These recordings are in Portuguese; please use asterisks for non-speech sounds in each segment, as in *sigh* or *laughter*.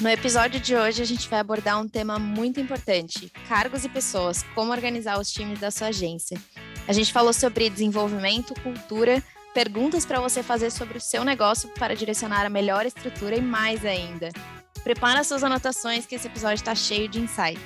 No episódio de hoje, a gente vai abordar um tema muito importante: cargos e pessoas, como organizar os times da sua agência. A gente falou sobre desenvolvimento, cultura, perguntas para você fazer sobre o seu negócio para direcionar a melhor estrutura e mais ainda. Prepara suas anotações que esse episódio está cheio de insights.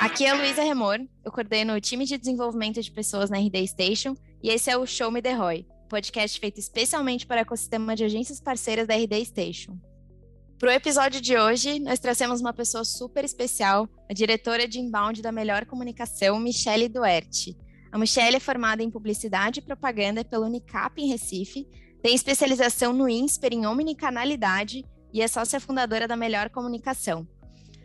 Aqui é a Luísa Remor, eu coordeno o time de desenvolvimento de pessoas na RD Station e esse é o Show Me The Roy, podcast feito especialmente para o ecossistema de agências parceiras da RD Station. Para o episódio de hoje, nós trazemos uma pessoa super especial, a diretora de inbound da Melhor Comunicação, Michele Duerte. A Michele é formada em Publicidade e Propaganda pela Unicap em Recife, tem especialização no INSPER em Omnicanalidade e é sócia fundadora da Melhor Comunicação.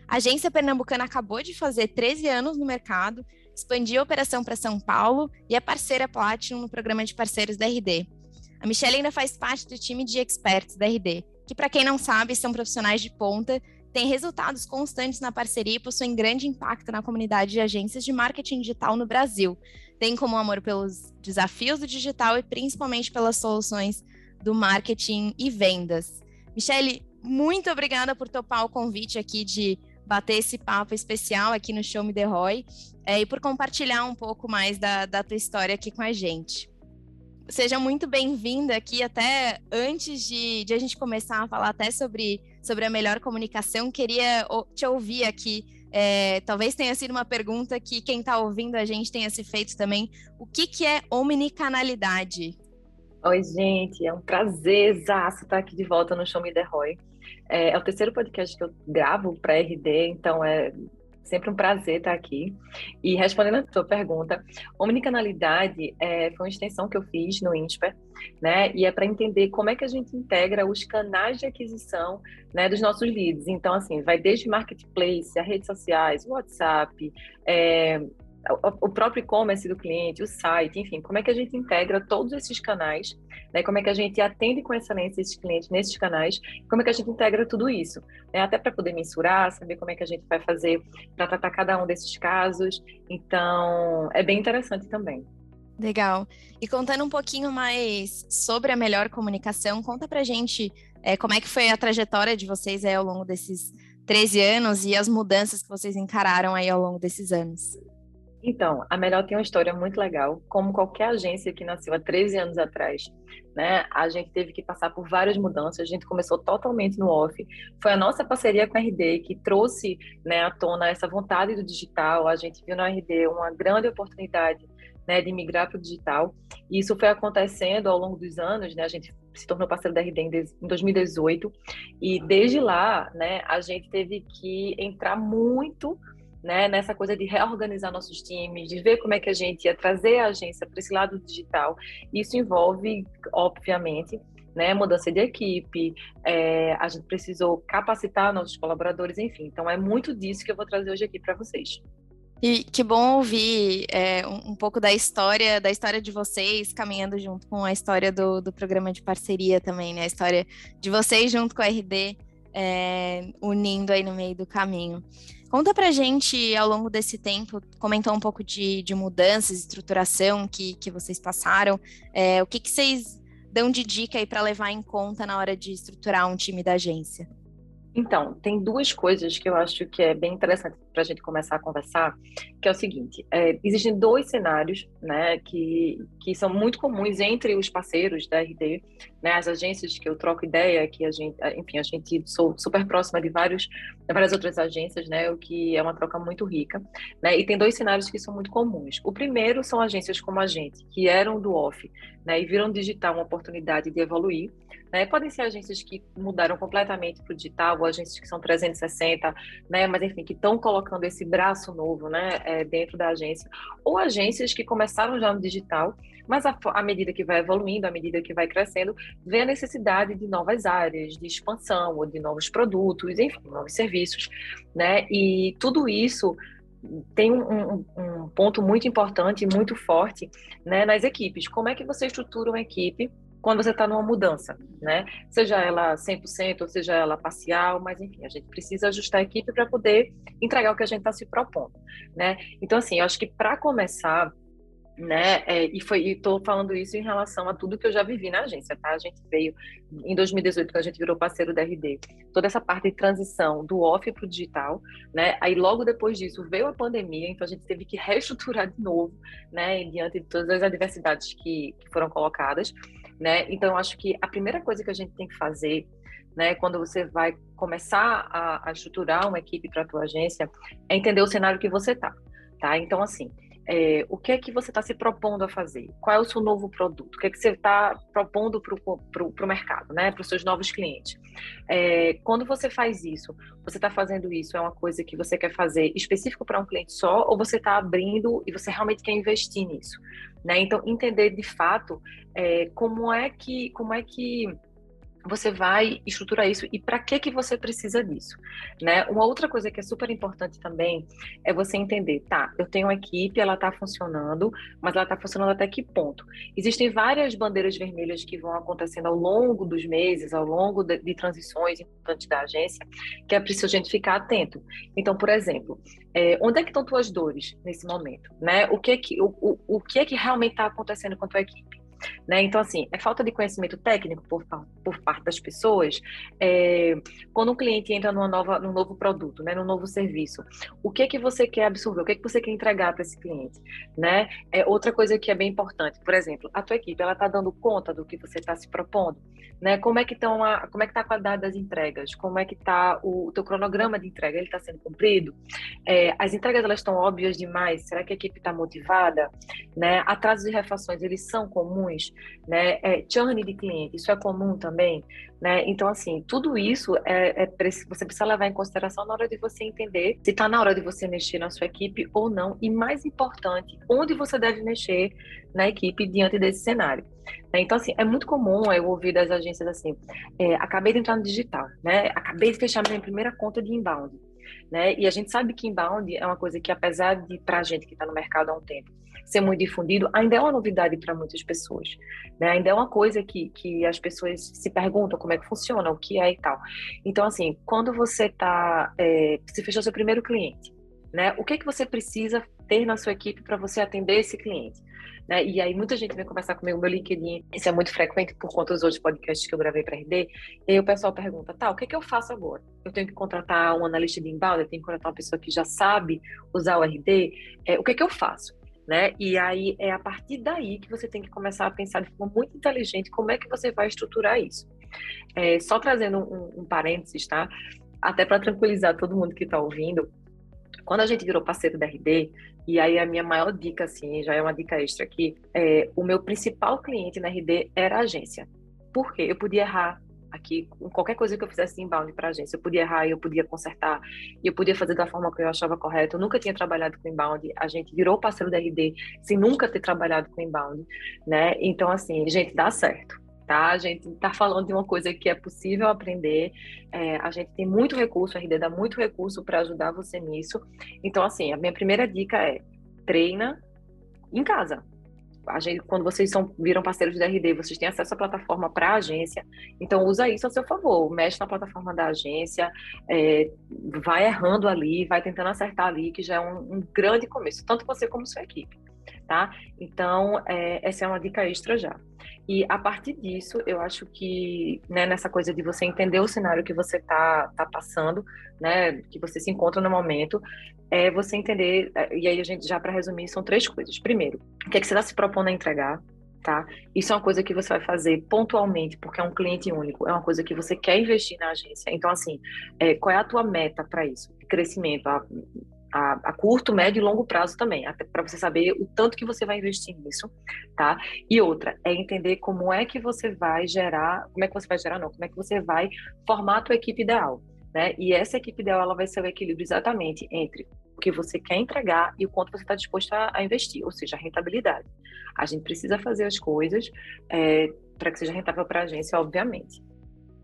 A agência pernambucana acabou de fazer 13 anos no mercado, expandiu a operação para São Paulo e é parceira Platinum no programa de parceiros da RD. A Michelle ainda faz parte do time de experts da RD, que, para quem não sabe, são profissionais de ponta, têm resultados constantes na parceria e possuem grande impacto na comunidade de agências de marketing digital no Brasil. Tem como amor pelos desafios do digital e principalmente pelas soluções do marketing e vendas. Michelle, muito obrigada por topar o convite aqui de bater esse papo especial aqui no Show Me The Roy é, e por compartilhar um pouco mais da, da tua história aqui com a gente. Seja muito bem-vinda aqui, até antes de, de, a gente começar a falar até sobre, sobre a melhor comunicação, queria te ouvir aqui. É, talvez tenha sido uma pergunta que quem está ouvindo a gente tenha se feito também. O que, que é omnicanalidade? Oi, gente, é um prazer estar aqui de volta no Show Me The Roy. É, é o terceiro podcast que eu gravo para RD, então é sempre um prazer estar aqui. E respondendo a sua pergunta, omnicanalidade é, foi uma extensão que eu fiz no INSPER, né? E é para entender como é que a gente integra os canais de aquisição né, dos nossos leads. Então, assim, vai desde marketplace, as redes sociais, WhatsApp, é, o próprio e-commerce do cliente, o site, enfim, como é que a gente integra todos esses canais, né? Como é que a gente atende com excelência esses clientes nesses canais, como é que a gente integra tudo isso, né? Até para poder mensurar, saber como é que a gente vai fazer para tratar cada um desses casos. Então, é bem interessante também. Legal. E contando um pouquinho mais sobre a melhor comunicação, conta pra gente é, como é que foi a trajetória de vocês aí ao longo desses 13 anos e as mudanças que vocês encararam aí ao longo desses anos. Então, a Melhor tem uma história muito legal. Como qualquer agência que nasceu há 13 anos atrás, né? A gente teve que passar por várias mudanças. A gente começou totalmente no off. Foi a nossa parceria com a RD que trouxe né, à tona essa vontade do digital. A gente viu na RD uma grande oportunidade né, de migrar para o digital. E isso foi acontecendo ao longo dos anos, né? A gente se tornou parceiro da RD em 2018 e desde lá, né, a gente teve que entrar muito né, nessa coisa de reorganizar nossos times, de ver como é que a gente ia trazer a agência para esse lado digital. Isso envolve, obviamente, né, mudança de equipe, é, a gente precisou capacitar nossos colaboradores, enfim. Então, é muito disso que eu vou trazer hoje aqui para vocês. E que bom ouvir é, um, pouco da história, da história de vocês, caminhando junto com a história do, do programa de parceria também, né? A história de vocês junto com a RD, é, unindo aí no meio do caminho. Conta pra gente, ao longo desse tempo, comentou um pouco de, de mudanças, estruturação que, que vocês passaram. É, o que, que vocês dão de dica aí para levar em conta na hora de estruturar um time da agência? Então, tem duas coisas que eu acho que é bem interessante para a gente começar a conversar, que é o seguinte: é, existem dois cenários, né, que, que são muito comuns entre os parceiros da RD, né, as agências que eu troco ideia, que a gente, enfim, a gente sou super próxima de vários, de várias outras agências, né, o que é uma troca muito rica, né, e tem dois cenários que são muito comuns. O primeiro são agências como a gente, que eram do off, né, e viram digital uma oportunidade de evoluir, né? Podem ser agências que mudaram completamente para o digital, ou agências que são 360, né? mas enfim, que estão colocando esse braço novo né? É, dentro da agência, ou agências que começaram já no digital, mas à medida que vai evoluindo, à medida que vai crescendo, vê a necessidade de novas áreas, de expansão, ou de novos produtos, enfim, novos serviços. Né? E tudo isso tem um, um, um, ponto muito importante, muito forte né, nas equipes. Como é que você estrutura uma equipe quando você está numa mudança, né? Seja ela 100% ou seja ela parcial, mas enfim, a gente precisa ajustar a equipe para poder entregar o que a gente está se propondo, né? Então, assim, eu acho que para começar, né? É, e foi, estou falando isso em relação a tudo que eu já vivi na agência, tá? A gente veio em 2018 quando a gente virou parceiro da RD, toda essa parte de transição do off para o digital, né? Aí logo depois disso veio a pandemia, então a gente teve que reestruturar de novo, né? Diante de todas as adversidades que, que foram colocadas, né? Então acho que a primeira coisa que a gente tem que fazer né, quando você vai começar a, a estruturar uma equipe para a tua agência, é entender o cenário que você tá, tá? Então, assim, é, o que é que você está se propondo a fazer? Qual é o seu novo produto? O que é que você está propondo para o mercado, né? para os seus novos clientes? É, quando você faz isso, você está fazendo isso, é uma coisa que você quer fazer específico para um cliente só, ou você está abrindo e você realmente quer investir nisso? Né? Então, entender de fato é, como é que. Como é que você vai estruturar isso e para que que você precisa disso, né? Uma outra coisa que é super importante também é você entender, tá? Eu tenho uma equipe, ela está funcionando, mas ela está funcionando até que ponto? Existem várias bandeiras vermelhas que vão acontecendo ao longo dos meses, ao longo de, de transições importantes da agência, que é preciso a gente ficar atento. Então, por exemplo, é, onde é que estão tuas dores nesse momento, né? O que é que o, o, o que é que realmente está acontecendo com a tua equipe? Né? Então, assim, é falta de conhecimento técnico por, por parte das pessoas. É, quando um cliente entra numa nova, num novo produto, né, num novo serviço, o que é que você quer absorver? O que é que você quer entregar para esse cliente? Né? É outra coisa que é bem importante, por exemplo, a tua equipe, ela está dando conta do que você está se propondo? Né? Como é que estão a, como é que está a qualidade das entregas? Como é que está o, o teu cronograma de entrega? Ele está sendo cumprido? É, as entregas elas estão óbvias demais? Será que a equipe está motivada? Né? Atrasos de refações eles são comuns? Comuns, né? É, churn de cliente, isso é comum também, né? Então, assim, tudo isso é, é você precisa levar em consideração na hora de você entender se está na hora de você mexer na sua equipe ou não, e mais importante, onde você deve mexer na equipe diante desse cenário. Né? Então, assim, é muito comum eu ouvir das agências assim, é, acabei de entrar no digital, né? Acabei de fechar minha primeira conta de inbound. Né? E a gente sabe que inbound é uma coisa que, apesar de, para a gente que está no mercado há um tempo, ser muito difundido, ainda é uma novidade para muitas pessoas. Né? Ainda é uma coisa que, que as pessoas se perguntam como é que funciona, o que é e tal. Então, assim, quando você está. É, você fechou seu primeiro cliente, né? O que, é que você precisa ter na sua equipe para você atender esse cliente? Né? E aí muita gente vem conversar comigo no meu LinkedIn, isso é muito frequente por conta dos outros podcasts que eu gravei para RD, e aí o pessoal pergunta, tá, o que, é que eu faço agora? Eu tenho que contratar um analista de inbound, eu tenho que contratar uma pessoa que já sabe usar o RD, é, o que, é que eu faço? Né? E aí é a partir daí que você tem que começar a pensar de forma muito inteligente como é que você vai estruturar isso. É, só trazendo um, um parênteses, tá? Até para tranquilizar todo mundo que está ouvindo, quando a gente virou parceiro da RD, e aí a minha maior dica, assim, já é uma dica extra aqui, é, o meu principal cliente na RD era a agência. Por quê? Eu podia errar, aqui, qualquer coisa que eu fizesse inbound para a agência, eu podia errar, eu podia consertar, e eu podia fazer da forma que eu achava correta. Eu nunca tinha trabalhado com inbound, a gente virou parceiro da RD sem nunca ter trabalhado com inbound, né? Então, assim, gente, dá certo. Tá? A gente está falando de uma coisa que é possível aprender. É, a gente tem muito recurso, a RD dá muito recurso para ajudar você nisso. Então, assim, a minha primeira dica é treina em casa, gente, quando vocês são, viram parceiros da RD, vocês têm acesso à plataforma para a agência, então usa isso a seu favor, mexe na plataforma da agência, é, vai errando ali, vai tentando acertar ali, que já é um, um grande começo, tanto você como sua equipe tá? Então, é, essa é uma dica extra já. E a partir disso, eu acho que né, nessa coisa de você entender o cenário que você está tá passando, né, que você se encontra no momento, é você entender, é, e aí a gente já para resumir, são três coisas. Primeiro, o que, é que você está se propondo a entregar, tá? Isso é uma coisa que você vai fazer pontualmente, porque é um cliente único, é uma coisa que você quer investir na agência. Então, assim, é, qual é a tua meta para isso? Crescimento, a, a, a, curto, médio e longo prazo também, para você saber o tanto que você vai investir nisso, tá? E outra é entender como é que você vai gerar, como é que você vai gerar, não, como é que você vai formar a tua equipe ideal, né? E essa equipe ideal ela vai ser o equilíbrio exatamente entre o que você quer entregar e o quanto você está disposto a, a, investir, ou seja, a rentabilidade. A gente precisa fazer as coisas é, para que seja rentável para a agência, obviamente.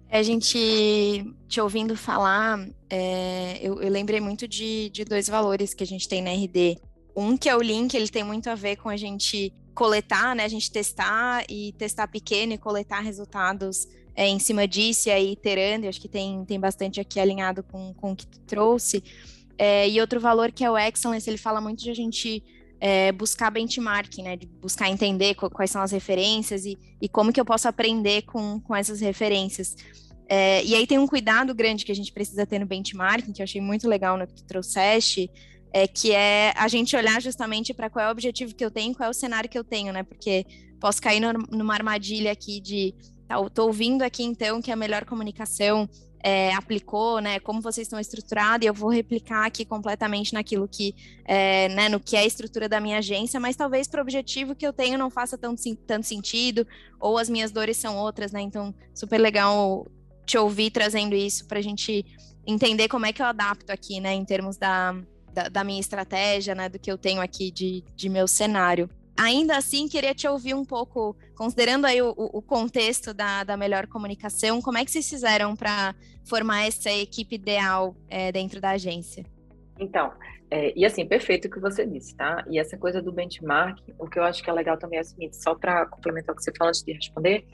A gente te ouvindo falar, é, eu, eu, lembrei muito de, de dois valores que a gente tem na RD. Um que é o link, ele tem muito a ver com a gente coletar, né? A gente testar e testar pequeno e coletar resultados é, em cima disso e aí iterando. E acho que tem, tem bastante aqui alinhado com, com o que tu trouxe. É, e outro valor que é o excellence, ele fala muito de a gente é, buscar benchmarking, né? De buscar entender quais são as referências e, e como que eu posso aprender com, com essas referências. É, e aí tem um cuidado grande que a gente precisa ter no benchmarking, que eu achei muito legal no que tu trouxeste, é, que é a gente olhar justamente para qual é o objetivo que eu tenho, qual é o cenário que eu tenho, né? Porque posso cair no, numa armadilha aqui de, tá, tô ouvindo aqui então que a melhor comunicação é, aplicou, né? Como vocês estão estruturados, e eu vou replicar aqui completamente naquilo que, é, né, no que é a estrutura da minha agência, mas talvez para o objetivo que eu tenho não faça tanto, tanto sentido, ou as minhas dores são outras, né? Então, super legal te ouvir trazendo isso para a gente entender como é que eu adapto aqui, né, em termos da, da, da, minha estratégia, né, do que eu tenho aqui de, de meu cenário. Ainda assim, queria te ouvir um pouco, considerando aí o, o contexto da, da melhor comunicação, como é que vocês fizeram para formar essa equipe ideal é, dentro da agência? Então, é, e assim, perfeito o que você disse, tá? E essa coisa do benchmark, o que eu acho que é legal também é o seguinte, só para complementar o que você falou antes de responder,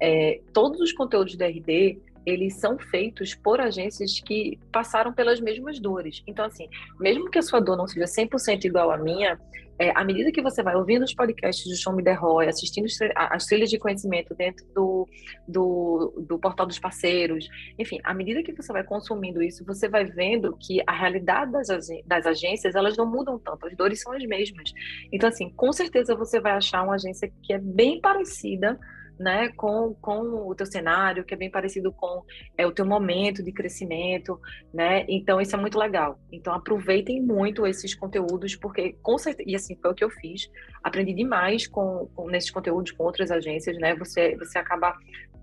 é, todos os conteúdos da RD, eles são feitos por agências que passaram pelas mesmas dores. Então, assim, mesmo que a sua dor não seja 100% igual à minha, é, à medida que você vai ouvindo os podcasts do Show Me The Roy, assistindo as trilhas de conhecimento dentro do, do, do portal dos parceiros, enfim, à medida que você vai consumindo isso, você vai vendo que a realidade das, das agências, elas não mudam tanto, as dores são as mesmas. Então, assim, com certeza você vai achar uma agência que é bem parecida né, com, com o teu cenário, que é bem parecido com é, o teu momento de crescimento, né? Então isso é muito legal. Então aproveitem muito esses conteúdos, porque com certeza, e assim foi o que eu fiz, aprendi demais com, com nesses conteúdos com outras agências, né? Você, você acaba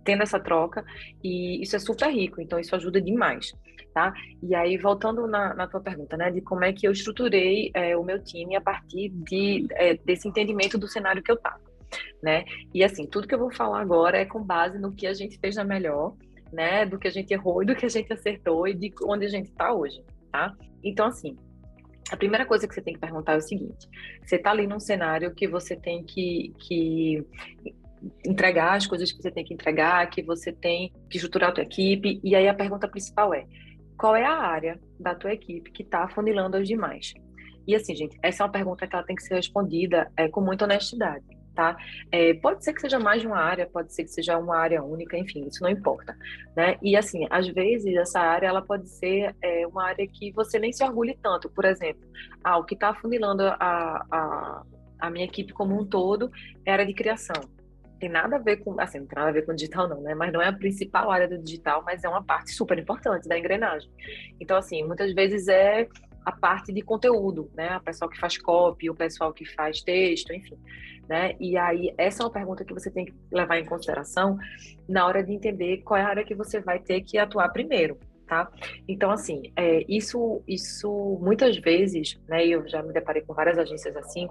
tendo essa troca e isso é super rico, então isso ajuda demais. Tá? E aí, voltando na, na tua pergunta, né, de como é que eu estruturei é, o meu time a partir de, é, desse entendimento do cenário que eu estava né? E assim, tudo que eu vou falar agora é com base no que a gente fez na melhor, né? Do que a gente errou e do que a gente acertou e de onde a gente está hoje, tá? Então, assim, a primeira coisa que você tem que perguntar é o seguinte: você está ali num cenário que você tem que, que entregar as coisas que você tem que entregar, que você tem que estruturar a tua equipe, e aí a pergunta principal é: qual é a área da tua equipe que está afunilando as demais? E assim, gente, essa é uma pergunta que ela tem que ser respondida é, com muita honestidade tá? É, pode ser que seja mais de uma área, pode ser que seja uma área única, enfim, isso não importa, né? E assim, às vezes essa área ela pode ser é, uma área que você nem se orgulhe tanto, por exemplo, ah, o que está afunilando a, a, a minha equipe como um todo é a área de criação. Tem nada a ver com, assim, não tem nada a ver com digital não, né? Mas não é a principal área do digital, mas é uma parte super importante da engrenagem. Então, assim, muitas vezes é a parte de conteúdo, né? O pessoal que faz copy, o pessoal que faz texto, enfim. Né? E aí, essa é uma pergunta que você tem que levar em consideração na hora de entender qual é a área que você vai ter que atuar primeiro, tá? Então, assim, é, isso, isso muitas vezes, né? Eu já me deparei com várias agências assim.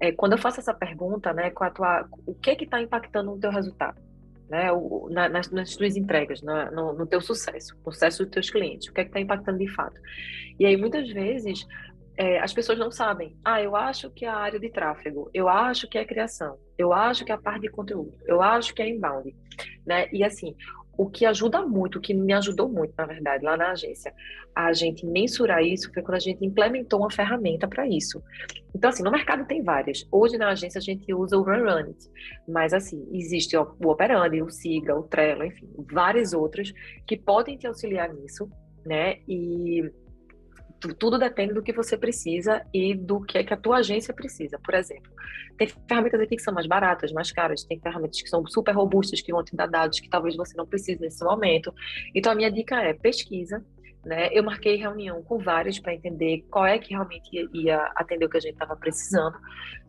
É, quando eu faço essa pergunta, né? Com a tua, o que que está impactando no teu resultado? Né, o, na, nas, nas tuas entregas, na, no, no, teu sucesso, no sucesso dos teus clientes, o que é que está impactando de fato. E aí, muitas vezes, é, as pessoas não sabem. Ah, eu acho que é a área de tráfego, eu acho que é criação, eu acho que é a parte de conteúdo, eu acho que é inbound, né? E assim, o que ajuda muito, o que me ajudou muito, na verdade, lá na agência, a gente mensurar isso foi quando a gente implementou uma ferramenta para isso. Então, assim, no mercado tem várias. Hoje na agência a gente usa o Run Run It, mas assim, existe o Operandi, o Siga, o Trello, enfim, várias outras que podem te auxiliar nisso, né? E tudo depende do que você precisa e do que é que a tua agência precisa. Por exemplo, tem ferramentas aqui que são mais baratas, mais caras, tem ferramentas que são super robustas, que vão te dar dados que talvez você não precise nesse momento. Então, a minha dica é pesquisa, né? Eu marquei reunião com vários para entender qual é que realmente ia, ia atender o que a gente estava precisando,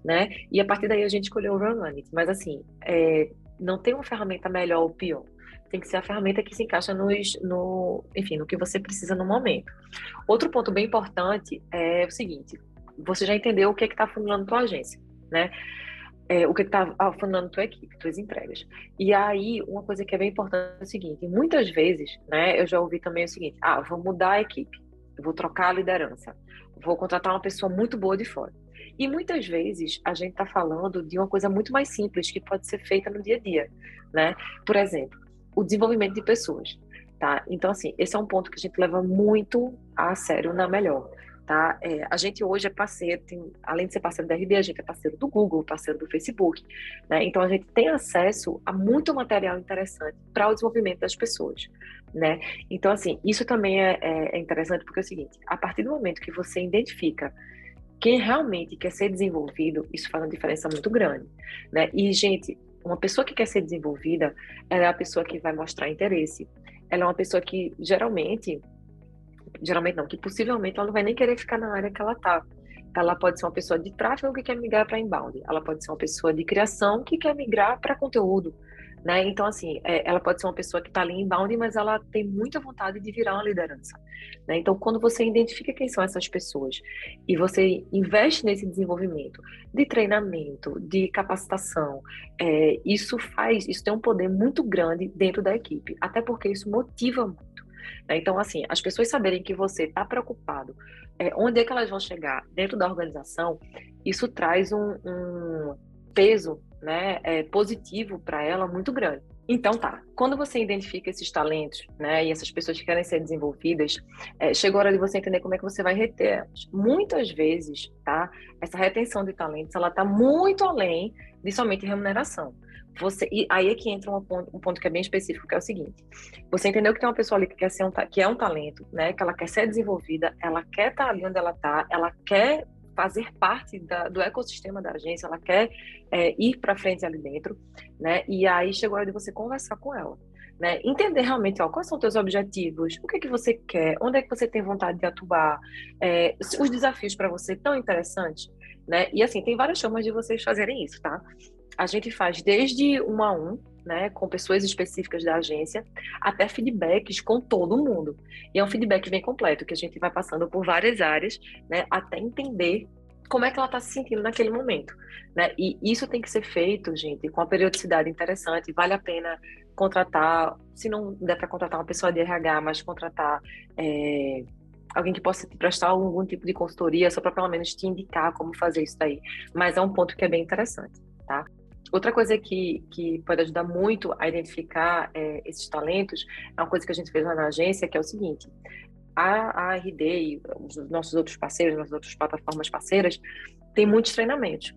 né? E a partir daí a gente escolheu o Run Run. Mas assim, é, não tem uma ferramenta melhor ou pior tem que ser a ferramenta que se encaixa nos, no, enfim, no que você precisa no momento. Outro ponto bem importante é o seguinte: você já entendeu o que é está funilando tua agência, né? É, o que está funilando tua equipe, tuas entregas. E aí, uma coisa que é bem importante é o seguinte: muitas vezes, né, eu já ouvi também o seguinte: ah, vou mudar a equipe, vou trocar a liderança, vou contratar uma pessoa muito boa de fora. E muitas vezes a gente está falando de uma coisa muito mais simples que pode ser feita no dia a dia, né? Por exemplo, o desenvolvimento de pessoas, tá? Então, assim, esse é um ponto que a gente leva muito a sério na Melhor, tá? É, a gente hoje é parceiro, tem, além de ser parceiro da RD, a gente é parceiro do Google, parceiro do Facebook, né? Então a gente tem acesso a muito material interessante para o desenvolvimento das pessoas, né? Então assim, isso também é, é, é interessante porque é o seguinte: a partir do momento que você identifica quem realmente quer ser desenvolvido, isso faz uma diferença muito grande, né? E gente, uma pessoa que quer ser desenvolvida, ela é a pessoa que vai mostrar interesse. Ela é uma pessoa que geralmente geralmente não, que possivelmente ela não vai nem querer ficar na área que ela está. Ela pode ser uma pessoa de tráfego que quer migrar para inbound. Ela pode ser uma pessoa de criação que quer migrar para conteúdo. Né? Então, assim, é, ela pode ser uma pessoa que está ali inbound, mas ela tem muita vontade de virar uma liderança. Né? Então, quando você identifica quem são essas pessoas e você investe nesse desenvolvimento de treinamento, de capacitação, é, isso faz, isso tem um poder muito grande dentro da equipe, até porque isso motiva muito. Né? Então, assim, as pessoas saberem que você está preocupado, é, onde é que elas vão chegar dentro da organização, isso traz um, um peso né, é, positivo para ela muito grande. Então tá, quando você identifica esses talentos, né, e essas pessoas que querem ser desenvolvidas, é, chegou a hora de você entender como é que você vai reter. Muitas vezes, tá, essa retenção de talentos, ela tá muito além de somente remuneração. Você, e aí é que entra um ponto, um ponto que é bem específico, que é o seguinte: você entendeu que tem uma pessoa ali que quer ser um, que é um talento, né? Que ela quer ser desenvolvida, ela quer estar tá ali onde ela está, ela quer fazer parte da, do ecossistema da agência, ela quer é, ir para frente ali dentro, né? E aí chegou a hora de você conversar com ela. Né? Entender realmente ó, quais são os teus objetivos, o que é que você quer, onde é que você tem vontade de atuar, é, os desafios para você tão interessantes, né? E assim, tem várias formas de vocês fazerem isso, tá? a gente faz desde um a um, né, com pessoas específicas da agência, até feedbacks com todo mundo. E é um feedback bem completo, que a gente vai passando por várias áreas, né, até entender como é que ela está se sentindo naquele momento. Né? E isso tem que ser feito, gente, com uma periodicidade interessante. Vale a pena contratar, se não der para contratar uma pessoa de RH, mas contratar é, alguém que possa te prestar algum tipo de consultoria, só para pelo menos te indicar como fazer isso daí. Mas é um ponto que é bem interessante, tá? Outra coisa que, que pode ajudar muito a identificar é, esses talentos é uma coisa que a gente fez lá na agência, que é o seguinte: a, a RD e os nossos outros parceiros, nossas outras plataformas parceiras, tem muitos treinamentos.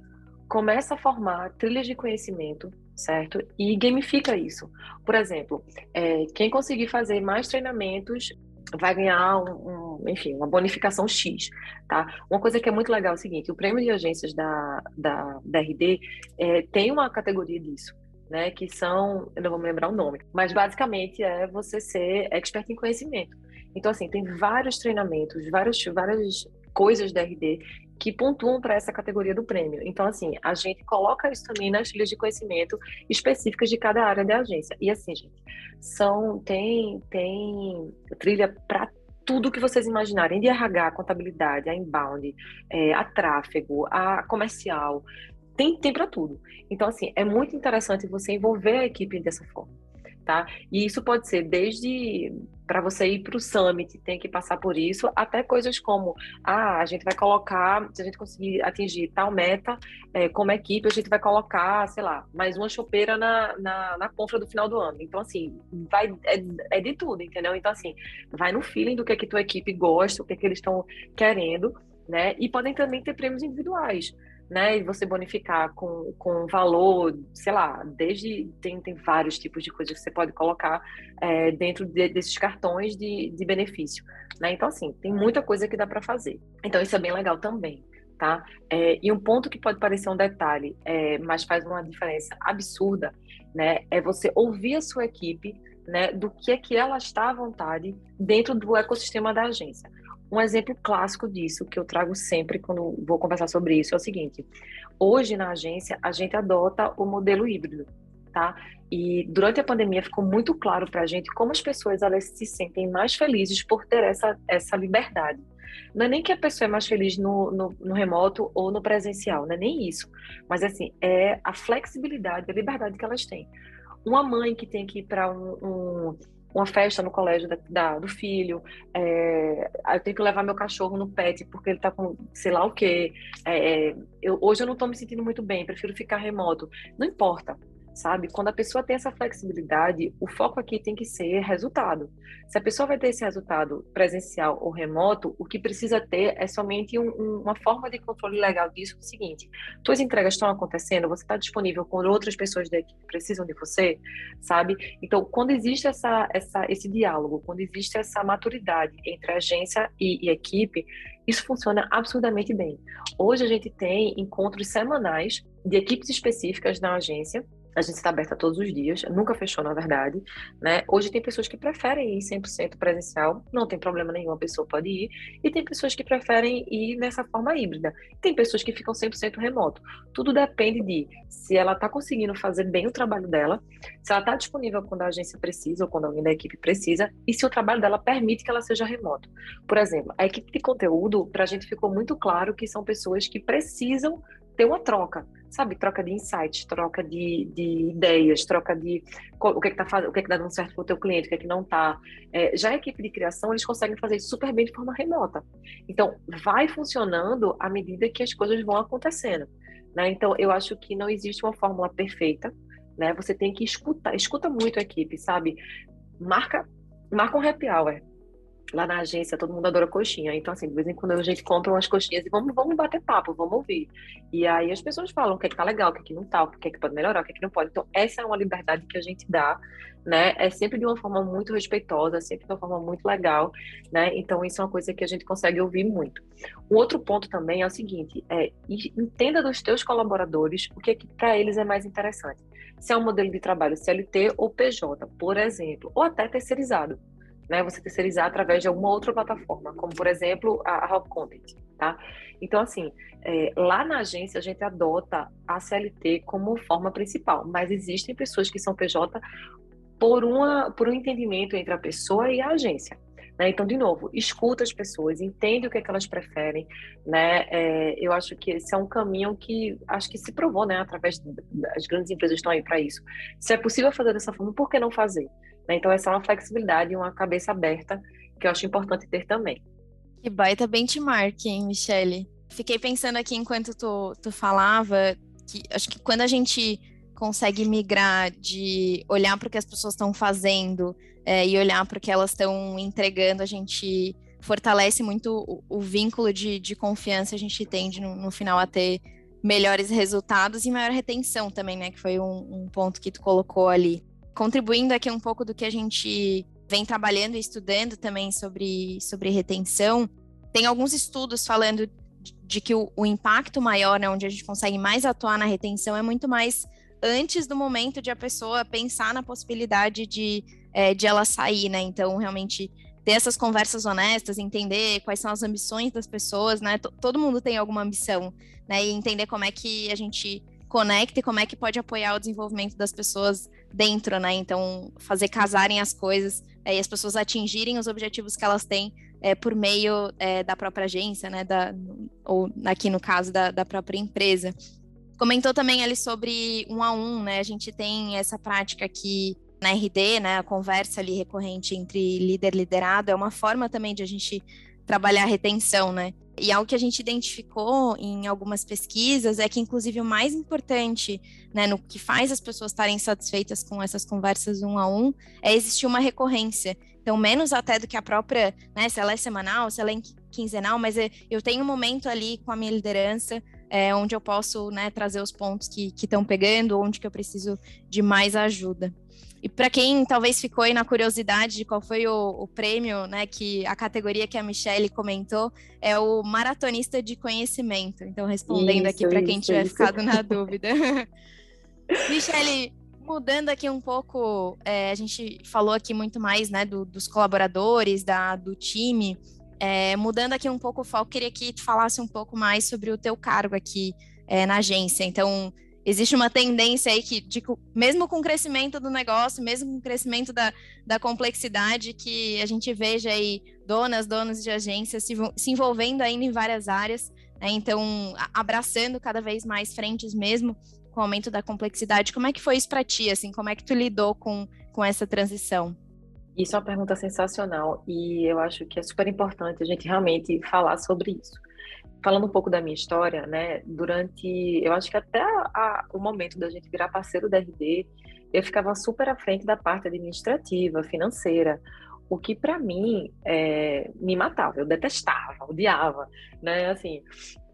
Começa a formar trilhas de conhecimento, certo? E gamifica isso. Por exemplo, é, quem conseguir fazer mais treinamentos vai ganhar um, um, enfim, uma bonificação X, tá? Uma coisa que é muito legal é o seguinte, o prêmio de agências da, da, da RD é, tem uma categoria disso, né, que são, eu não vou me lembrar o nome, mas basicamente é você ser expert em conhecimento. Então, assim, tem vários treinamentos, vários, várias coisas da RD que pontuam para essa categoria do prêmio. Então, assim, a gente coloca isso também nas trilhas de conhecimento específicas de cada área da agência. E assim, gente, são tem tem trilha para tudo que vocês imaginarem, de RH, contabilidade, a inbound, é, a tráfego, a comercial, tem, tem para tudo. Então, assim, é muito interessante você envolver a equipe dessa forma tá? E isso pode ser desde para você ir para o summit, tem que passar por isso, até coisas como, ah, a gente vai colocar, se a gente conseguir atingir tal meta, é, como equipe, a gente vai colocar, sei lá, mais uma chopeira na, na, na compra do final do ano. Então, assim, vai, é, é de tudo, entendeu? Então, assim, vai no feeling do que, é que tua equipe gosta, o que, é que eles estão querendo, né? E podem também ter prêmios individuais né? E você bonificar com, com valor, sei lá, desde tem, tem vários tipos de coisas que você pode colocar é, dentro de, desses cartões de, de benefício, né? Então, assim, tem muita coisa que dá para fazer. Então, isso é bem legal também. Tá? É, e um ponto que pode parecer um detalhe, é, mas faz uma diferença absurda, né? É você ouvir a sua equipe, né? Do que é que ela está à vontade dentro do ecossistema da agência. Um exemplo clássico disso, que eu trago sempre quando vou conversar sobre isso, é o seguinte: hoje na agência, a gente adota o modelo híbrido, tá? E durante a pandemia ficou muito claro para a gente como as pessoas elas se sentem mais felizes por ter essa, essa liberdade. Não é nem que a pessoa é mais feliz no, no, no remoto ou no presencial, não é nem isso. Mas, assim, é a flexibilidade, a liberdade que elas têm. Uma mãe que tem que ir para um, um uma festa no colégio da, da, do filho, é, eu tenho que levar meu cachorro no pet porque ele tá com sei lá o quê. É, eu, hoje eu não tô me sentindo muito bem, prefiro ficar remoto. Não importa. Sabe? Quando a pessoa tem essa flexibilidade, o foco aqui tem que ser resultado. Se a pessoa vai ter esse resultado presencial ou remoto, o que precisa ter é somente um, um, uma forma de controle legal disso, é o seguinte, tuas entregas estão acontecendo, você está disponível quando outras pessoas daqui precisam de você, sabe? Então, quando existe essa, essa, esse diálogo, quando existe essa maturidade entre agência e, e equipe, isso funciona absurdamente bem. Hoje a gente tem encontros semanais de equipes específicas na agência, a gente está aberta todos os dias, nunca fechou, na verdade. Né? Hoje tem pessoas que preferem ir 100% presencial, não tem problema nenhum, a pessoa pode ir. E tem pessoas que preferem ir nessa forma híbrida. Tem pessoas que ficam 100% remoto. Tudo depende de se ela está conseguindo fazer bem o trabalho dela, se ela está disponível quando a agência precisa ou quando alguém da equipe precisa, e se o trabalho dela permite que ela seja remoto. Por exemplo, a equipe de conteúdo, para a gente ficou muito claro que são pessoas que precisam ter uma troca sabe, troca de insights, troca de, de ideias, troca de o que é que tá fazendo, o que é que tá dando certo para o teu cliente, o que é que não tá. É, já a equipe de criação, eles conseguem fazer isso super bem de forma remota. Então, vai funcionando à medida que as coisas vão acontecendo. Né? Então, eu acho que não existe uma fórmula perfeita, né? Você tem que escutar, escuta muito a equipe, sabe? Marca, marca um happy hour, lá na agência todo mundo adora coxinha. Então, assim, de vez em quando a gente compra umas coxinhas e vamos, vamos bater papo, vamos ouvir. E aí as pessoas falam o que é que tá legal, o que é que não tá, o que é que pode melhorar, o que é que não pode. Então, essa é uma liberdade que a gente dá, né? É sempre de uma forma muito respeitosa, sempre de uma forma muito legal, né? Então, isso é uma coisa que a gente consegue ouvir muito. Um outro ponto também é o seguinte, é entenda dos teus colaboradores o que é que para eles é mais interessante. Se é um modelo de trabalho CLT ou PJ, por exemplo, ou até terceirizado né, você terceirizar através de alguma outra plataforma, como por exemplo a, a Hub Content, tá? Então, assim, é, lá na agência a gente adota a CLT como forma principal, mas existem pessoas que são PJ por, uma, por um entendimento entre a pessoa e a agência. Né? Então, de novo, escuta as pessoas, entende o que, é que elas preferem. Né? É, eu acho que esse é um caminho que acho que se provou, né? através das grandes empresas estão aí para isso. Se é possível fazer dessa forma, por que não fazer? Né? Então, essa é uma flexibilidade e uma cabeça aberta que eu acho importante ter também. Que baita benchmark, hein, Michele? Fiquei pensando aqui enquanto tu, tu falava que acho que quando a gente consegue migrar de olhar para o que as pessoas estão fazendo é, e olhar para o que elas estão entregando, a gente fortalece muito o, o vínculo de, de, confiança, a gente tende no, no, final a ter melhores resultados e maior retenção também, né? Que foi um, um ponto que tu colocou ali contribuindo aqui um pouco do que a gente vem trabalhando e estudando também sobre, sobre retenção, tem alguns estudos falando de que o, o impacto maior, né, onde a gente consegue mais atuar na retenção, é muito mais antes do momento de a pessoa pensar na possibilidade de, é, de ela sair, né? Então, realmente ter essas conversas honestas, entender quais são as ambições das pessoas, né? T todo mundo tem alguma ambição, né? E entender como é que a gente conecta e como é que pode apoiar o desenvolvimento das pessoas dentro, né? Então, fazer casarem as coisas é, e as pessoas atingirem os objetivos que elas têm é, por meio é, da própria agência, né? Da, ou aqui no caso da, da própria empresa. Comentou também ali sobre um a um, né? A gente tem essa prática aqui na RD, né? A conversa ali recorrente entre líder e liderado é uma forma também de a gente trabalhar a retenção, né? E algo que a gente identificou em algumas pesquisas é que, inclusive, o mais importante, né, no que faz as pessoas estarem satisfeitas com essas conversas um a um, é existir uma recorrência. Então, menos até do que a própria, né, se ela é semanal, se ela é quinzenal, mas eu tenho um momento ali com a minha liderança é, onde eu posso né, trazer os pontos que estão pegando, onde que eu preciso de mais ajuda. E para quem talvez ficou aí na curiosidade de qual foi o, o, prêmio, né, que a categoria que a Michelle comentou é o maratonista de conhecimento. Então, respondendo isso, aqui para quem tiver isso. ficado na *laughs* dúvida. *laughs* Michelle, mudando aqui um pouco, é, a gente falou aqui muito mais, né, do, dos colaboradores, da, do time. É, mudando aqui um pouco o foco, queria que tu falasse um pouco mais sobre o teu cargo aqui é, na agência. Então, existe uma tendência aí que, de, mesmo com o crescimento do negócio, mesmo com o crescimento da, da complexidade, que a gente veja aí donas, donos de agências se, se envolvendo ainda em várias áreas, né? então abraçando cada vez mais frentes mesmo com o aumento da complexidade. Como é que foi isso para ti, assim, como é que tu lidou com, com essa transição? Isso é uma pergunta sensacional e eu acho que é super importante a gente realmente falar sobre isso. Falando um pouco da minha história, né? Durante, eu acho que até a, a, o momento da gente virar parceiro da RD, eu ficava super à frente da parte administrativa, financeira, o que para mim é, me matava, eu detestava, odiava, né? Assim,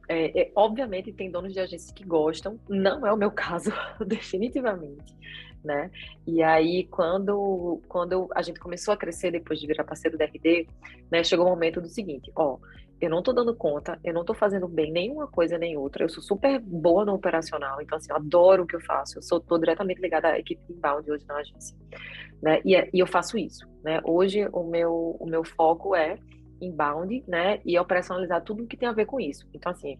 é, é, obviamente tem donos de agências que gostam, não é o meu *laughs* caso, definitivamente, né? E aí quando quando a gente começou a crescer depois de virar parceiro da RD, né, chegou o momento do seguinte, ó, eu não tô dando conta, eu não tô fazendo bem nenhuma coisa nem outra. Eu sou super boa no operacional, então assim, eu adoro o que eu faço. Eu sou tô diretamente ligada à equipe inbound hoje na agência, né? E, é, e eu faço isso, né? Hoje o meu o meu foco é inbound, né? E operacionalizar tudo o que tem a ver com isso. Então assim,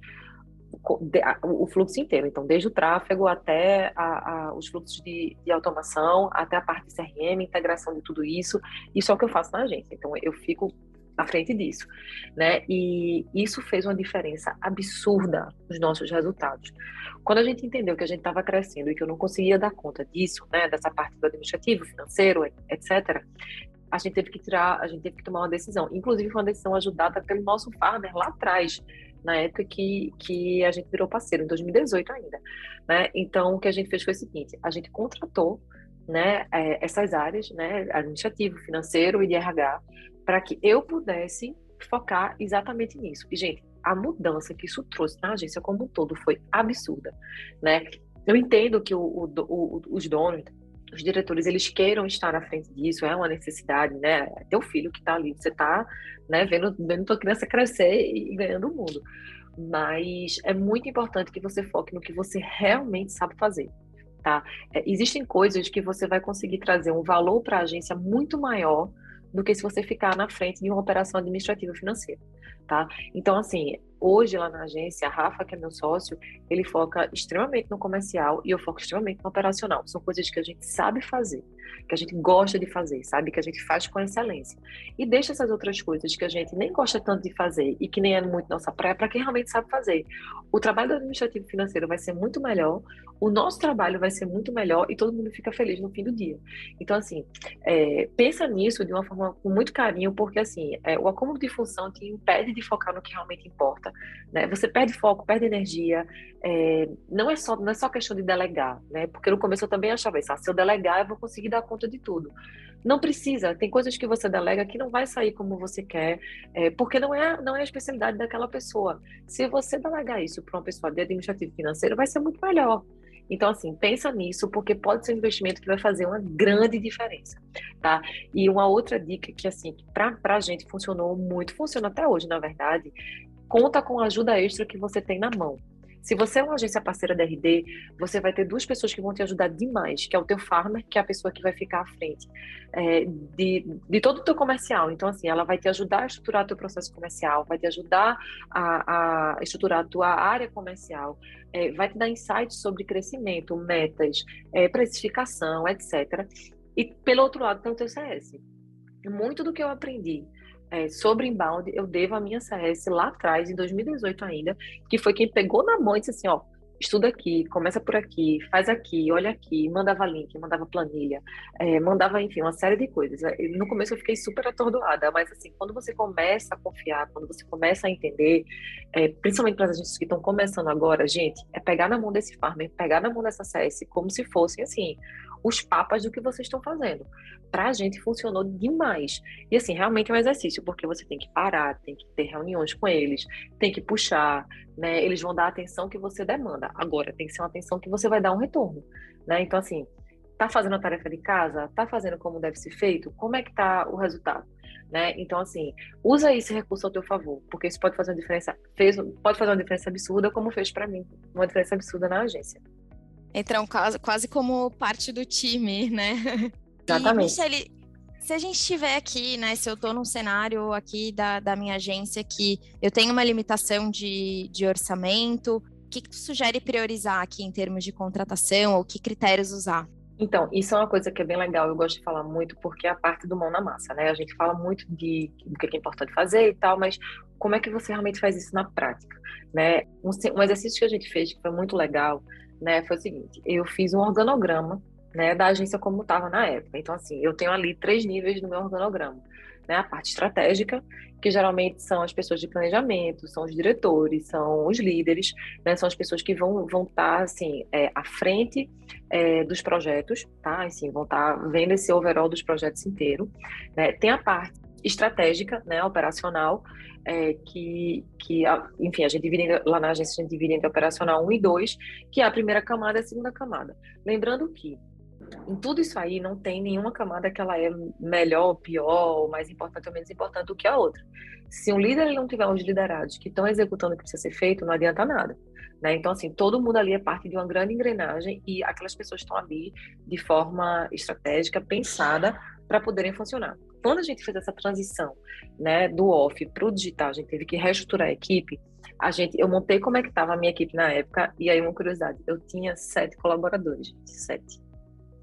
o fluxo inteiro. Então, desde o tráfego até a, a, os fluxos de, de, automação, até a parte de CRM, integração de tudo isso. Isso é o que eu faço na agência. Então, eu fico à frente disso, né? E isso fez uma diferença absurda nos nossos resultados. Quando a gente entendeu que a gente estava crescendo e que eu não conseguia dar conta disso, né, dessa parte do administrativo, financeiro, etc., a gente teve que tirar, a gente teve que tomar uma decisão. Inclusive foi uma decisão ajudada pelo nosso farmer lá atrás, na época que, que a gente virou parceiro, em 2018 ainda, né? Então o que a gente fez foi o seguinte: a gente contratou né, é, essas áreas, né, administrativo, financeiro e de RH, para que eu pudesse focar exatamente nisso. E, gente, a mudança que isso trouxe na agência como um todo foi absurda, né? Eu entendo que o, o, o, os donos, os diretores, eles queiram estar à frente disso, é uma necessidade, né? É teu filho que está ali, você está né, vendo, vendo tua criança crescer e, ganhando o mundo. Mas é muito importante que você foque no que você realmente sabe fazer, tá? É, existem coisas que você vai conseguir trazer um valor para a agência muito maior do que se você ficar na frente de uma operação administrativa financeira, tá? Então, assim, hoje lá na agência, a Rafa, que é meu sócio, ele foca extremamente no comercial e eu foco extremamente no operacional. São coisas que a gente sabe fazer, que a gente gosta de fazer, sabe? Que a gente faz com excelência. E deixa essas outras coisas que a gente nem gosta tanto de fazer e que nem é muito nossa praia para quem realmente sabe fazer. O trabalho do administrativo financeiro vai ser muito melhor, o nosso trabalho vai ser muito melhor e todo mundo fica feliz no fim do dia. Então, assim, é, pensa nisso de uma forma com muito carinho, porque, assim, é, o acúmulo de função te impede de focar no que realmente importa, né? Você perde foco, perde energia, é, não, é só, não é só questão de delegar, né? Porque no começo eu também achava isso, ah, se eu delegar eu vou conseguir dar conta de tudo. Não precisa, tem coisas que você delega que não vai sair como você quer, é, porque não é, não é a especialidade daquela pessoa. Se você delegar isso para uma pessoa de administrativo financeiro, vai ser muito melhor. Então, assim, pensa nisso, porque pode ser um investimento que vai fazer uma grande diferença, tá? E uma outra dica que, assim, para a gente funcionou muito, funciona até hoje, na verdade, conta com a ajuda extra que você tem na mão. Se você é uma agência parceira da RD, você vai ter duas pessoas que vão te ajudar demais, que é o teu farmer, que é a pessoa que vai ficar à frente é, de, de todo o teu comercial. Então, assim, ela vai te ajudar a estruturar teu processo comercial, vai te ajudar a, a estruturar a tua área comercial, é, vai te dar insights sobre crescimento, metas, é, precificação, etc. E, pelo outro lado, tem o teu CS. Muito do que eu aprendi é, sobre inbound, eu devo a minha CS lá atrás, em 2018 ainda, que foi quem pegou na mão e disse assim, ó, estuda aqui, começa por aqui, faz aqui, olha aqui, mandava link, mandava planilha, é, mandava, enfim, uma série de coisas. No começo eu fiquei super atordoada, mas assim, quando você começa a confiar, quando você começa a entender, é, principalmente para as agências que estão começando agora, gente, é pegar na mão desse farmer, pegar na mão dessa CS, como se fossem, assim, os papas do que vocês estão fazendo. Para a gente funcionou demais. E assim, realmente é um exercício, porque você tem que parar, tem que ter reuniões com eles, tem que puxar, né? Eles vão dar a atenção que você demanda. Agora, tem que ser uma atenção que você vai dar um retorno, né? Então, assim, tá fazendo a tarefa de casa? Tá fazendo como deve ser feito? Como é que tá o resultado? Né? Então, assim, usa esse recurso ao teu favor, porque isso pode fazer uma diferença, fez, pode fazer uma diferença absurda, como fez para mim, uma diferença absurda na agência entram quase, quase como parte do time, né? Exatamente. E, Michele, se a gente estiver aqui, né, se eu estou num cenário aqui da, da minha agência que eu tenho uma limitação de, de orçamento, o que, que tu sugere priorizar aqui em termos de contratação ou que critérios usar? Então, isso é uma coisa que é bem legal, eu gosto de falar muito, porque é a parte do mão na massa, né? A gente fala muito de do que é importante fazer e tal, mas como é que você realmente faz isso na prática, né? Um, um exercício que a gente fez que foi muito legal né, foi o seguinte: eu fiz um organograma né, da agência como estava na época. Então, assim, eu tenho ali três níveis no meu organograma. né, a parte estratégica, que geralmente são as pessoas de planejamento, são os diretores, são os líderes, né, são as pessoas que vão vão estar tá, assim é, à frente é, dos projetos, tá? Assim, vão estar tá vendo esse overall dos projetos inteiro. Né? Tem a parte estratégica, né, operacional, é, que, que, enfim, a gente divide lá na agência, a gente divide entre operacional 1 e 2, que é a primeira camada e a segunda camada. Lembrando que em tudo isso aí não tem nenhuma camada que ela é melhor, pior, mais importante ou menos importante do que a outra. Se um líder não tiver os liderados que estão executando o que precisa ser feito, não adianta nada. Né? Então, assim, todo mundo ali é parte de uma grande engrenagem e aquelas pessoas estão ali de forma estratégica, pensada para poderem funcionar. Quando a gente fez essa transição né, do off para o digital, a gente teve que reestruturar a equipe. A gente, eu montei como é que estava a minha equipe na época e aí uma curiosidade, eu tinha sete colaboradores, sete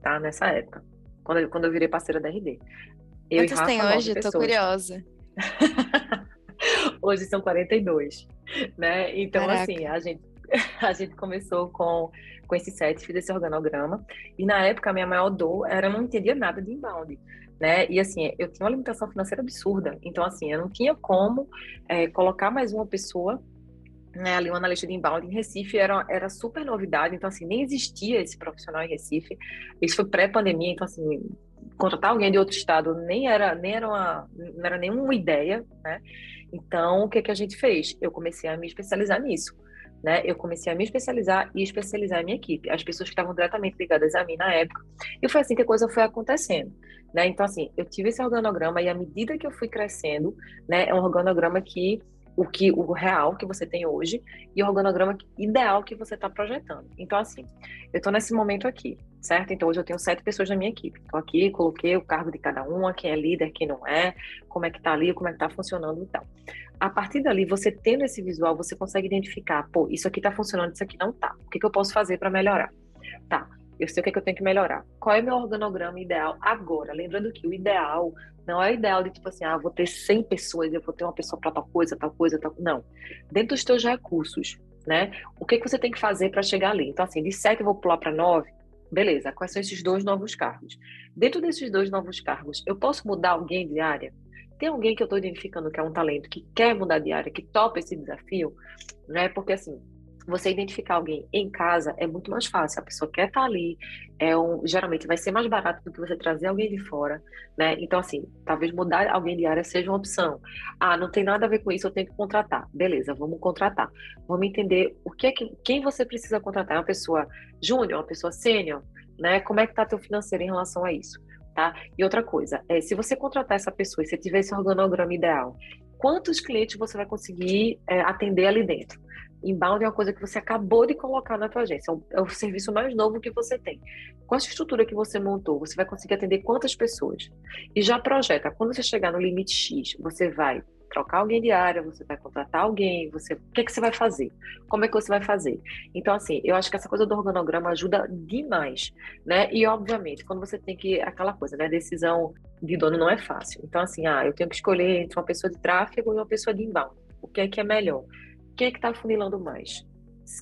tá? Nessa época, quando eu, quando eu virei parceira da RD. Eu Quantos tem hoje? Tô curiosa. *laughs* hoje são 42, né? Então, Caraca. assim, a gente, *laughs* a gente começou com, com esse set, fiz esse organograma, e na época a minha maior dor era eu não entendia nada de inbound. Né? E assim, eu tinha uma limitação financeira absurda. Então, assim, eu não tinha como é, colocar mais uma pessoa né, ali uma analista de inbound em Recife era, era super novidade, então assim, nem existia esse profissional em Recife, isso foi pré-pandemia, então assim, contratar alguém de outro estado nem era, nem era uma, não era nenhuma ideia, né, então o que que a gente fez? Eu comecei a me especializar nisso, né, eu comecei a me especializar e especializar a minha equipe, as pessoas que estavam diretamente ligadas a mim na época, e foi assim que a coisa foi acontecendo, né, então assim, eu tive esse organograma e à medida que eu fui crescendo, né, é um organograma que o que o real que você tem hoje e o organograma ideal que você está projetando. Então, assim, eu estou nesse momento aqui, certo? Então, hoje eu tenho sete pessoas na minha equipe. Estou aqui, coloquei o cargo de cada uma, quem é líder, quem não é, como é que está ali, como é que está funcionando e tal. A partir dali, você tendo esse visual, você consegue identificar, pô, isso aqui está funcionando, isso aqui não está. O que, que eu posso fazer para melhorar? Tá, eu sei o que, é que eu tenho que melhorar. Qual é meu organograma ideal agora? Lembrando que o ideal não é o ideal de tipo assim, ah, vou ter 100 pessoas, eu vou ter uma pessoa para tal coisa, tal coisa, tal. Não. Dentro dos teus recursos, né? O que, que você tem que fazer para chegar ali? Então, assim, de 7 eu vou pular para 9. Beleza, quais são esses dois novos cargos? Dentro desses dois novos cargos, eu posso mudar alguém de área? Tem alguém que eu estou identificando que é um talento, que quer mudar de área, que topa esse desafio? Né? Porque, assim, você identificar alguém em casa é muito mais fácil. A pessoa quer estar tá ali, é um, geralmente vai ser mais barato do que você trazer alguém de fora, né? Então, assim, talvez mudar alguém de área seja uma opção. Ah, não tem nada a ver com isso, eu tenho que contratar. Beleza, vamos contratar. Vamos entender o que é que, quem você precisa contratar. É uma pessoa júnior, uma pessoa sênior, né? Como é que está teu financeiro em relação a isso? Tá? E outra coisa, é, se você contratar essa pessoa e você tiver esse organograma ideal, quantos clientes você vai conseguir é, atender ali dentro? Inbound é uma coisa que você acabou de colocar na tua agência, é o, é o serviço mais novo que você tem. Com a estrutura que você montou, você vai conseguir atender quantas pessoas? E já projeta, quando você chegar no limite X, você vai trocar alguém de área, você vai contratar alguém, você, o que, é que você vai fazer? Como é que você vai fazer? Então, assim, eu acho que essa coisa do organograma ajuda demais, né? E, obviamente, quando você tem que, aquela coisa, né? Decisão de dono não é fácil. Então, assim, ah, eu tenho que escolher entre uma pessoa de tráfego e uma pessoa de inbound. O que é que é melhor? É que está funilando mais?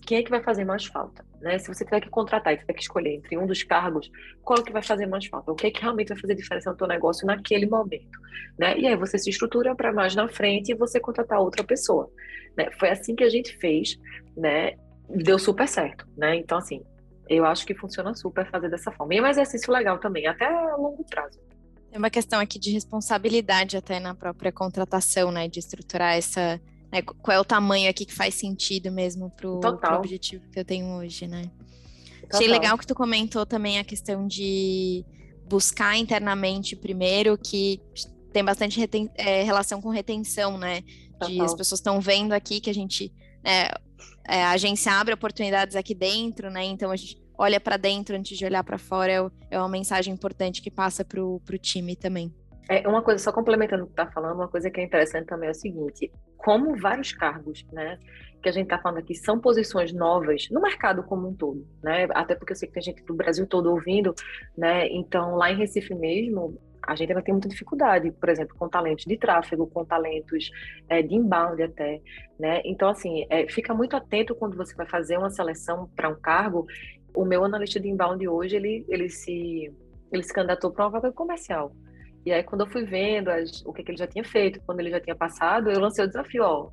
Quem é que vai fazer mais falta? Né? Se você tiver que contratar e tiver que escolher entre um dos cargos, qual é que vai fazer mais falta? O que é que realmente vai fazer diferença no teu negócio naquele momento? Né? E aí você se estrutura para mais na frente e você contratar outra pessoa. Né? Foi assim que a gente fez, né? Deu super certo, né? Então, assim, eu acho que funciona super fazer dessa forma. E é um exercício legal também, até a longo prazo. Tem uma questão aqui de responsabilidade até na própria contratação, né? De estruturar essa né, qual é o tamanho aqui que faz sentido mesmo pro, pro objetivo que eu tenho hoje, né? Total. Achei legal que tu comentou também a questão de buscar internamente primeiro, que tem bastante reten é, relação com retenção, né? De as pessoas estão vendo aqui que a gente é, é, a agência abre oportunidades aqui dentro, né? Então a gente olha para dentro antes de olhar para fora é, é, uma mensagem importante que passa para o time também. É uma coisa, só complementando o que está falando, uma coisa que é interessante também é o seguinte: como vários cargos, né, que a gente está falando aqui são posições novas no mercado como um todo, né? Até porque eu sei que tem gente do Brasil todo ouvindo, né? Então lá em Recife mesmo a gente ainda tem muita dificuldade, por exemplo, com talentos de tráfego, com talentos é, de inbound até, né? Então assim, é, fica muito atento quando você vai fazer uma seleção para um cargo. O meu analista de inbound hoje ele ele se ele se candidatou para uma vaga comercial. E aí, quando eu fui vendo as, o que, que, ele já tinha feito, quando ele já tinha passado, eu lancei o desafio, ó,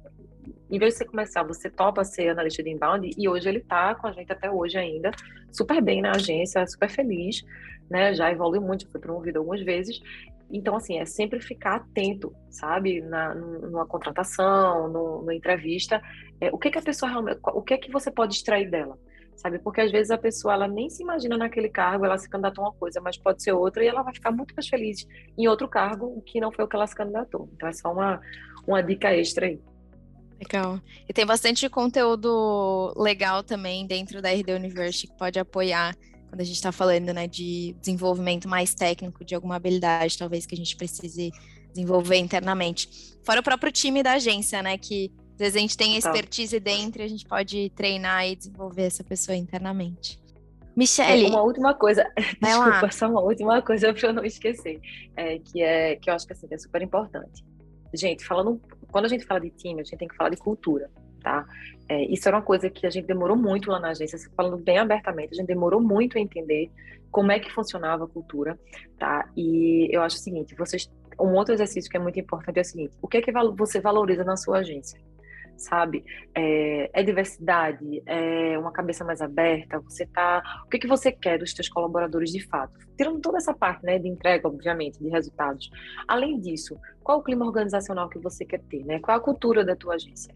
em vez de você começar, você topa ser analista de inbound, e hoje ele está com a gente até hoje ainda, super bem na agência, super feliz, né, já evoluiu muito, foi promovido algumas vezes, então, assim, é sempre ficar atento, sabe, na, numa contratação, no, numa entrevista, é, o que que a pessoa realmente, o que é que você pode extrair dela? Sabe? Porque às vezes a pessoa ela nem se imagina naquele cargo, ela se candidatou a uma coisa, mas pode ser outra e ela vai ficar muito mais feliz em outro cargo que não foi o que ela se candidatou. Então é só uma, uma dica extra aí. Legal. E tem bastante conteúdo legal também dentro da RD University que pode apoiar quando a gente está falando né, de desenvolvimento mais técnico de alguma habilidade, talvez que a gente precise desenvolver internamente. Fora o próprio time da agência, né? Que às vezes a gente tem expertise dentro e a gente pode treinar e desenvolver essa pessoa internamente. Michele. É, uma última coisa, *laughs* desculpa, lá. só uma última coisa *laughs* para eu não esquecer, é, que é que eu acho que assim, é super importante. Gente, falando, quando a gente fala de time, a gente tem que falar de cultura, tá? É, isso era uma coisa que a gente demorou muito lá na agência, falando bem abertamente, a gente demorou muito a entender como é que funcionava a cultura, tá? E eu acho o seguinte, vocês, um outro exercício que é muito importante é o seguinte: o que é que você valoriza na sua agência? Sabe? É, é, diversidade, é uma cabeça mais aberta, você tá... O que, que você quer dos seus colaboradores de fato? Tirando toda essa parte, né, de entrega, obviamente, de resultados. Além disso, qual o clima organizacional que você quer ter, né? Qual a cultura da tua agência?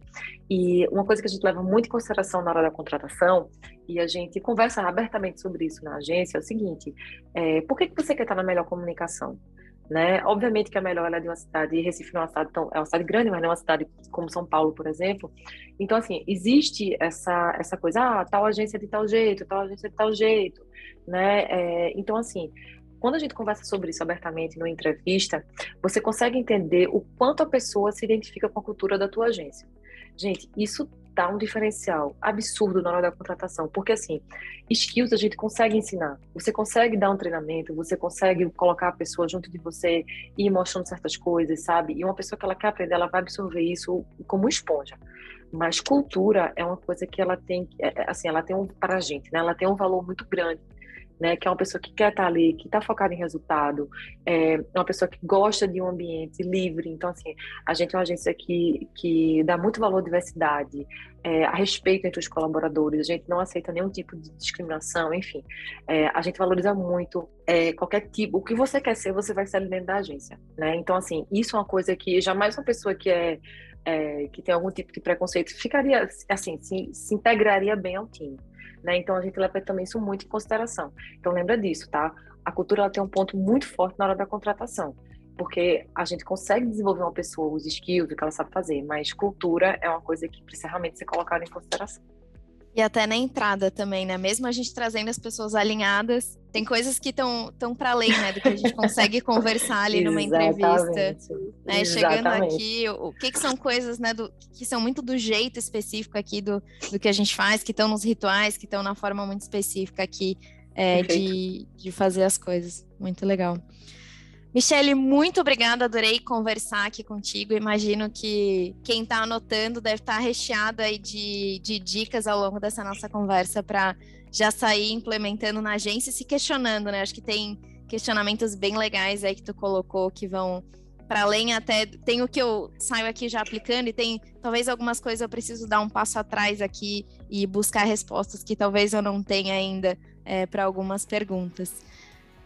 E uma coisa que a gente leva muito em consideração na hora da contratação, e a gente conversa abertamente sobre isso na agência, é o seguinte, é, por que, que você quer estar na melhor comunicação? Né? Obviamente que a melhor é de uma cidade, Recife não é uma cidade tão, é uma cidade grande, mas não é uma cidade como São Paulo, por exemplo. Então, assim, existe essa, essa coisa, ah, tal agência de tal jeito, tal agência de tal jeito, né? É, então, assim, quando a gente conversa sobre isso abertamente numa entrevista, você consegue entender o quanto a pessoa se identifica com a cultura da tua agência. Gente, isso dá um diferencial absurdo na hora da contratação, porque assim, skills a gente consegue ensinar, você consegue dar um treinamento, você consegue colocar a pessoa junto de você e ir mostrando certas coisas, sabe? E uma pessoa que ela quer aprender, ela vai absorver isso como esponja. Mas cultura é uma coisa que ela tem, é, é, assim, ela tem um para a gente, né? Ela tem um valor muito grande né, que é uma pessoa que quer estar ali, que está focada em resultado, é uma pessoa que gosta de um ambiente livre. Então, assim, a gente é uma agência que, que dá muito valor à diversidade, é, a respeito entre os colaboradores, a gente não aceita nenhum tipo de discriminação, enfim. É, a gente valoriza muito é, qualquer tipo, o que você quer ser, você vai ser ali dentro da agência, né? Então, assim, isso é uma coisa que jamais uma pessoa que é, é que tem algum tipo de preconceito ficaria, assim, se, se integraria bem ao time. Né? Então a gente leva também isso muito em consideração. Então lembra disso, tá? A cultura ela tem um ponto muito forte na hora da contratação, porque a gente consegue desenvolver uma pessoa os skills, que ela sabe fazer, mas cultura é uma coisa que precisa realmente ser colocada em consideração. E até na entrada também, né? Mesmo a gente trazendo as pessoas alinhadas, tem coisas que estão tão para além, né? Do que a gente *laughs* consegue conversar ali numa entrevista. Né? Chegando aqui, o, o que, que são coisas, né? Do, que são muito do jeito específico aqui do, do que a gente faz, que estão nos rituais, que estão na forma muito específica aqui é, de, de fazer as coisas. Muito legal. Michele, muito obrigada, adorei conversar aqui contigo. Imagino que quem está anotando deve estar tá recheado aí de, de dicas ao longo dessa nossa conversa para já sair implementando na agência e se questionando, né? Acho que tem questionamentos bem legais aí que tu colocou que vão para além até tem o que eu saio aqui já aplicando e tem talvez algumas coisas eu preciso dar um passo atrás aqui e buscar respostas que talvez eu não tenha ainda é, para algumas perguntas.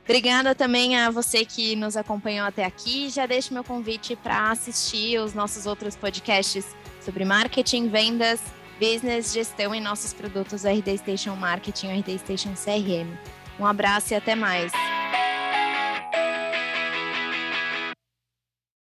Obrigada também a você que nos acompanhou até aqui. Já deixo meu convite para assistir os nossos outros podcasts sobre marketing, vendas, business, gestão e nossos produtos RD Station Marketing, RD Station CRM. Um abraço e até mais.